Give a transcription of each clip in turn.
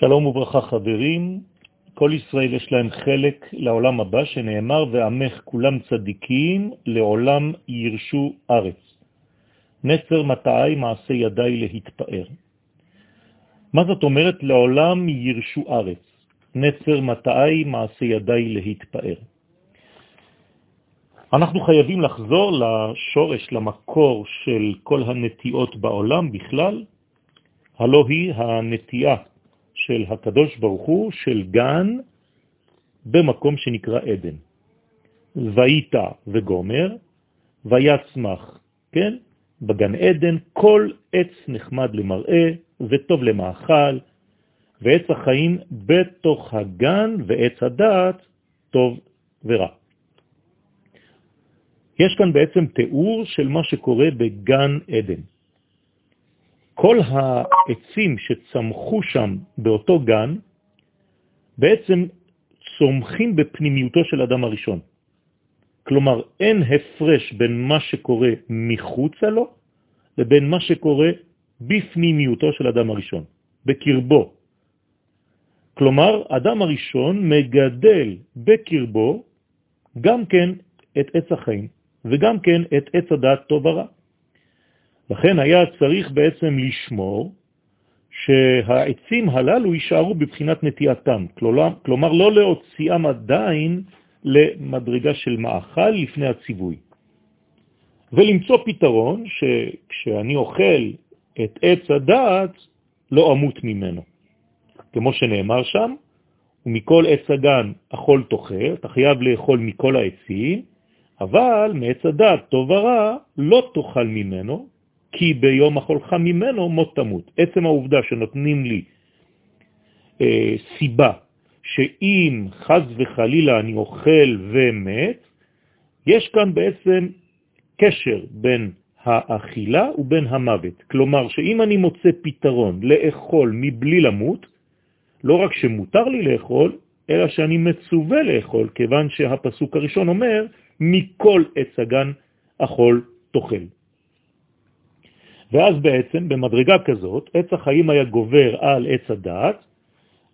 שלום וברכה חברים, כל ישראל יש להם חלק לעולם הבא שנאמר ועמך כולם צדיקים לעולם ירשו ארץ. נצר מטעי מעשה ידיי להתפאר. מה זאת אומרת לעולם ירשו ארץ? נצר מטעי מעשה ידיי להתפאר. אנחנו חייבים לחזור לשורש, למקור של כל הנטיעות בעולם בכלל, הלא היא הנטייה של הקדוש ברוך הוא, של גן, במקום שנקרא עדן. ויתה וגומר, ויצמח, כן? בגן עדן כל עץ נחמד למראה וטוב למאכל, ועץ החיים בתוך הגן ועץ הדעת טוב ורע. יש כאן בעצם תיאור של מה שקורה בגן עדן. כל העצים שצמחו שם באותו גן בעצם צומחים בפנימיותו של אדם הראשון. כלומר, אין הפרש בין מה שקורה מחוצה לו לבין מה שקורה בפנימיותו של אדם הראשון, בקרבו. כלומר, אדם הראשון מגדל בקרבו גם כן את עץ החיים וגם כן את עץ הדעת טוב ורע. לכן היה צריך בעצם לשמור שהעצים הללו יישארו בבחינת נטייתם, כלומר, כלומר לא להוציאם עדיין למדרגה של מאכל לפני הציווי. ולמצוא פתרון שכשאני אוכל את עץ הדעת לא אמות ממנו. כמו שנאמר שם, ומכל עץ הגן אכול תאכל, אתה חייב לאכול מכל העצים, אבל מעץ הדעת טוב ורע לא תאכל ממנו, כי ביום אכולך ממנו מות תמות. עצם העובדה שנותנים לי אה, סיבה שאם חז וחלילה אני אוכל ומת, יש כאן בעצם קשר בין האכילה ובין המוות. כלומר, שאם אני מוצא פתרון לאכול מבלי למות, לא רק שמותר לי לאכול, אלא שאני מצווה לאכול, כיוון שהפסוק הראשון אומר, מכל עץ הגן אכול תאכל. ואז בעצם במדרגה כזאת, עץ החיים היה גובר על עץ הדעת,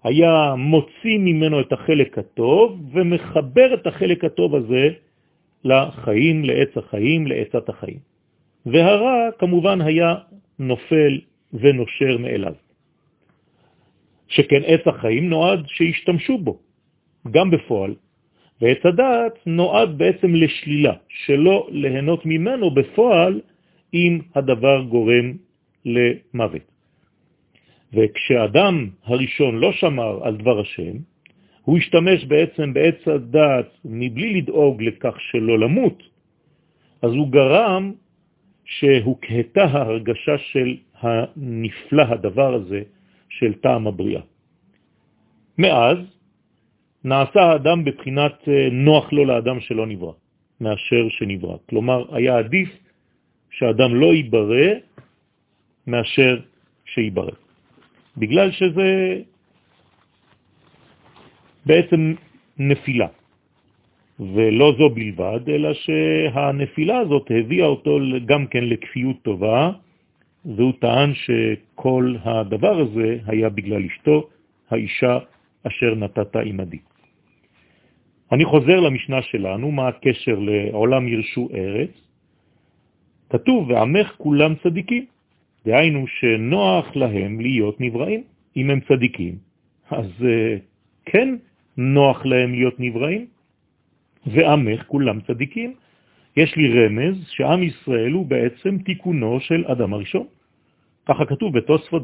היה מוציא ממנו את החלק הטוב ומחבר את החלק הטוב הזה לחיים, לעץ החיים, לעצת החיים. והרע כמובן היה נופל ונושר מאליו. שכן עץ החיים נועד שישתמשו בו, גם בפועל, ועץ הדעת נועד בעצם לשלילה, שלא ליהנות ממנו בפועל אם הדבר גורם למוות. וכשאדם הראשון לא שמר על דבר השם, הוא השתמש בעצם בעץ הדעת מבלי לדאוג לכך שלא למות, אז הוא גרם שהוא כהתה ההרגשה של הנפלא הדבר הזה של טעם הבריאה. מאז נעשה האדם בבחינת אה, נוח לו לאדם שלא נברא, מאשר שנברא. כלומר, היה עדיף שאדם לא ייברא מאשר שייברא. בגלל שזה בעצם נפילה. ולא זו בלבד, אלא שהנפילה הזאת הביאה אותו גם כן לכפיות טובה, והוא טען שכל הדבר הזה היה בגלל אשתו, האישה אשר נתת עמדי. אני חוזר למשנה שלנו, מה הקשר לעולם ירשו ארץ. כתוב, ועמך כולם צדיקים, דהיינו שנוח להם להיות נבראים. אם הם צדיקים, אז uh, כן נוח להם להיות נבראים, ועמך כולם צדיקים. יש לי רמז שעם ישראל הוא בעצם תיקונו של אדם הראשון. ככה כתוב בתוספות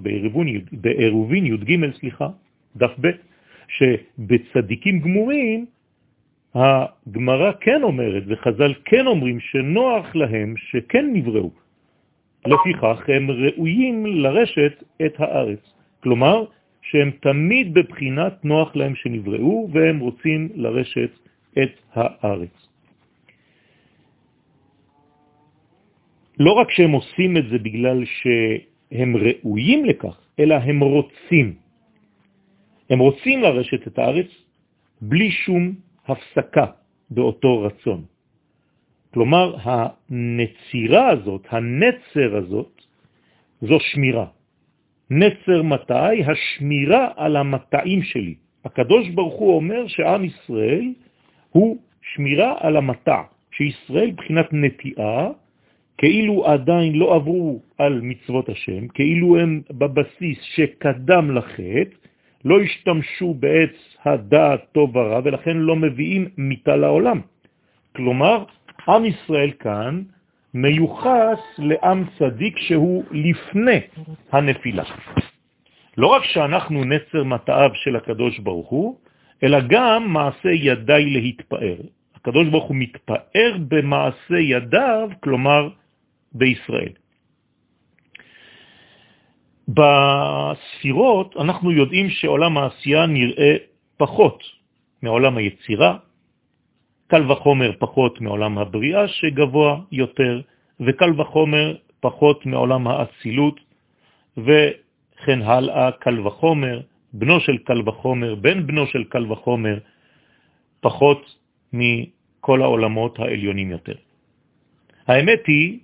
בעירובין י"ג, סליחה, דף ב', שבצדיקים גמורים הגמרא כן אומרת, וחז"ל כן אומרים שנוח להם שכן נבראו. לפיכך הם ראויים לרשת את הארץ. כלומר, שהם תמיד בבחינת נוח להם שנבראו, והם רוצים לרשת את הארץ. לא רק שהם עושים את זה בגלל שהם ראויים לכך, אלא הם רוצים. הם רוצים לרשת את הארץ בלי שום הפסקה באותו רצון. כלומר, הנצירה הזאת, הנצר הזאת, זו שמירה. נצר מטעי, השמירה על המטעים שלי. הקדוש ברוך הוא אומר שעם ישראל הוא שמירה על המטע, שישראל בחינת נטיעה, כאילו עדיין לא עברו על מצוות השם, כאילו הם בבסיס שקדם לחטא, לא השתמשו בעץ הדעת טוב ורע, ולכן לא מביאים מיטה לעולם. כלומר, עם ישראל כאן מיוחס לעם צדיק שהוא לפני הנפילה. לא רק שאנחנו נצר מטעיו של הקדוש ברוך הוא, אלא גם מעשה ידיי להתפאר. הקדוש ברוך הוא מתפאר במעשה ידיו, כלומר בישראל. בספירות אנחנו יודעים שעולם העשייה נראה פחות מעולם היצירה, קל וחומר פחות מעולם הבריאה שגבוה יותר, וקל וחומר פחות מעולם האצילות, וכן הלאה קל וחומר, בנו של קל וחומר, בן בנו של קל וחומר, פחות מכל העולמות העליונים יותר. האמת היא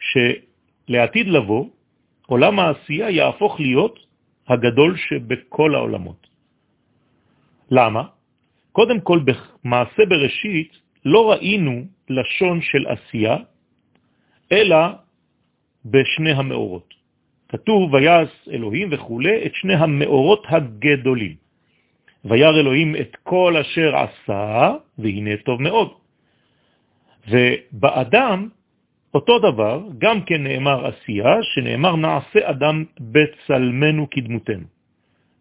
שלעתיד לבוא, עולם העשייה יהפוך להיות הגדול שבכל העולמות. למה? קודם כל, במעשה בראשית לא ראינו לשון של עשייה, אלא בשני המאורות. כתוב, ויעש אלוהים וכו' את שני המאורות הגדולים. וירא אלוהים את כל אשר עשה, והנה טוב מאוד. ובאדם, אותו דבר, גם כן נאמר עשייה, שנאמר נעשה אדם בצלמנו כדמותנו.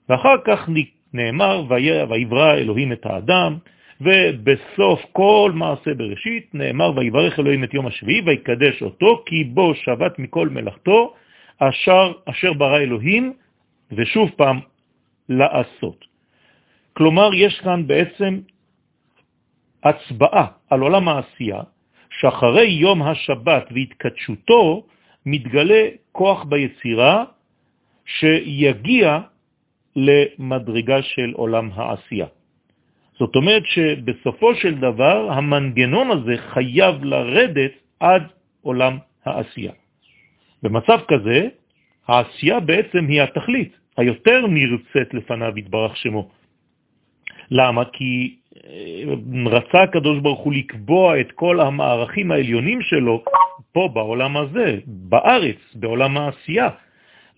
ואחר כך נאמר, ויברא אלוהים את האדם, ובסוף כל מעשה בראשית נאמר, ויברך אלוהים את יום השביעי, ויקדש אותו, כי בו שבת מכל מלאכתו, אשר, אשר ברא אלוהים, ושוב פעם, לעשות. כלומר, יש כאן בעצם הצבעה על עולם העשייה, שאחרי יום השבת והתקדשותו, מתגלה כוח ביצירה שיגיע למדרגה של עולם העשייה. זאת אומרת שבסופו של דבר המנגנון הזה חייב לרדת עד עולם העשייה. במצב כזה, העשייה בעצם היא התכלית, היותר נרצית לפניו יתברך שמו. למה? כי רצה הקדוש ברוך הוא לקבוע את כל המערכים העליונים שלו פה בעולם הזה, בארץ, בעולם העשייה.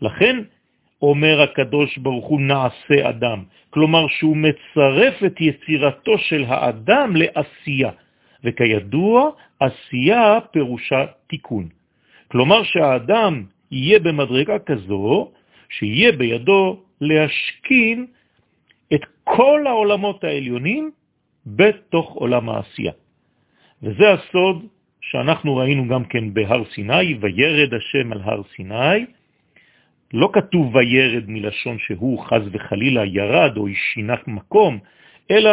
לכן אומר הקדוש ברוך הוא נעשה אדם, כלומר שהוא מצרף את יצירתו של האדם לעשייה, וכידוע, עשייה פירושה תיקון. כלומר שהאדם יהיה במדרגה כזו, שיהיה בידו להשכין את כל העולמות העליונים בתוך עולם העשייה. וזה הסוד שאנחנו ראינו גם כן בהר סיני, וירד השם על הר סיני, לא כתוב וירד מלשון שהוא חז וחלילה ירד או שינת מקום, אלא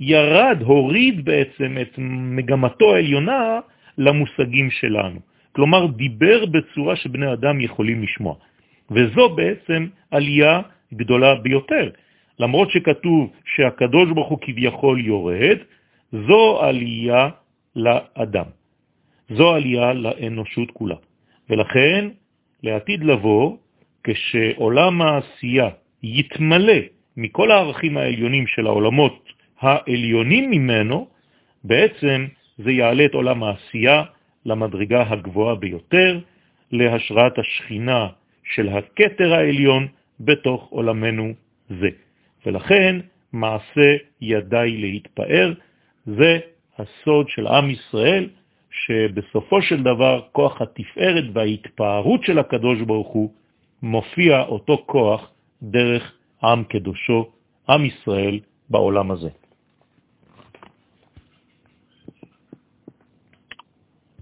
ירד, הוריד בעצם את מגמתו העליונה למושגים שלנו. כלומר, דיבר בצורה שבני אדם יכולים לשמוע. וזו בעצם עלייה גדולה ביותר. למרות שכתוב שהקדוש ברוך הוא כביכול יורד, זו עלייה לאדם. זו עלייה לאנושות כולה. ולכן, לעתיד לבוא, כשעולם העשייה יתמלא מכל הערכים העליונים של העולמות העליונים ממנו, בעצם זה יעלה את עולם העשייה למדרגה הגבוהה ביותר, להשראת השכינה של הקטר העליון בתוך עולמנו זה. ולכן מעשה ידיי להתפאר, זה הסוד של עם ישראל, שבסופו של דבר כוח התפארת וההתפארות של הקדוש ברוך הוא מופיע אותו כוח דרך עם קדושו, עם ישראל, בעולם הזה.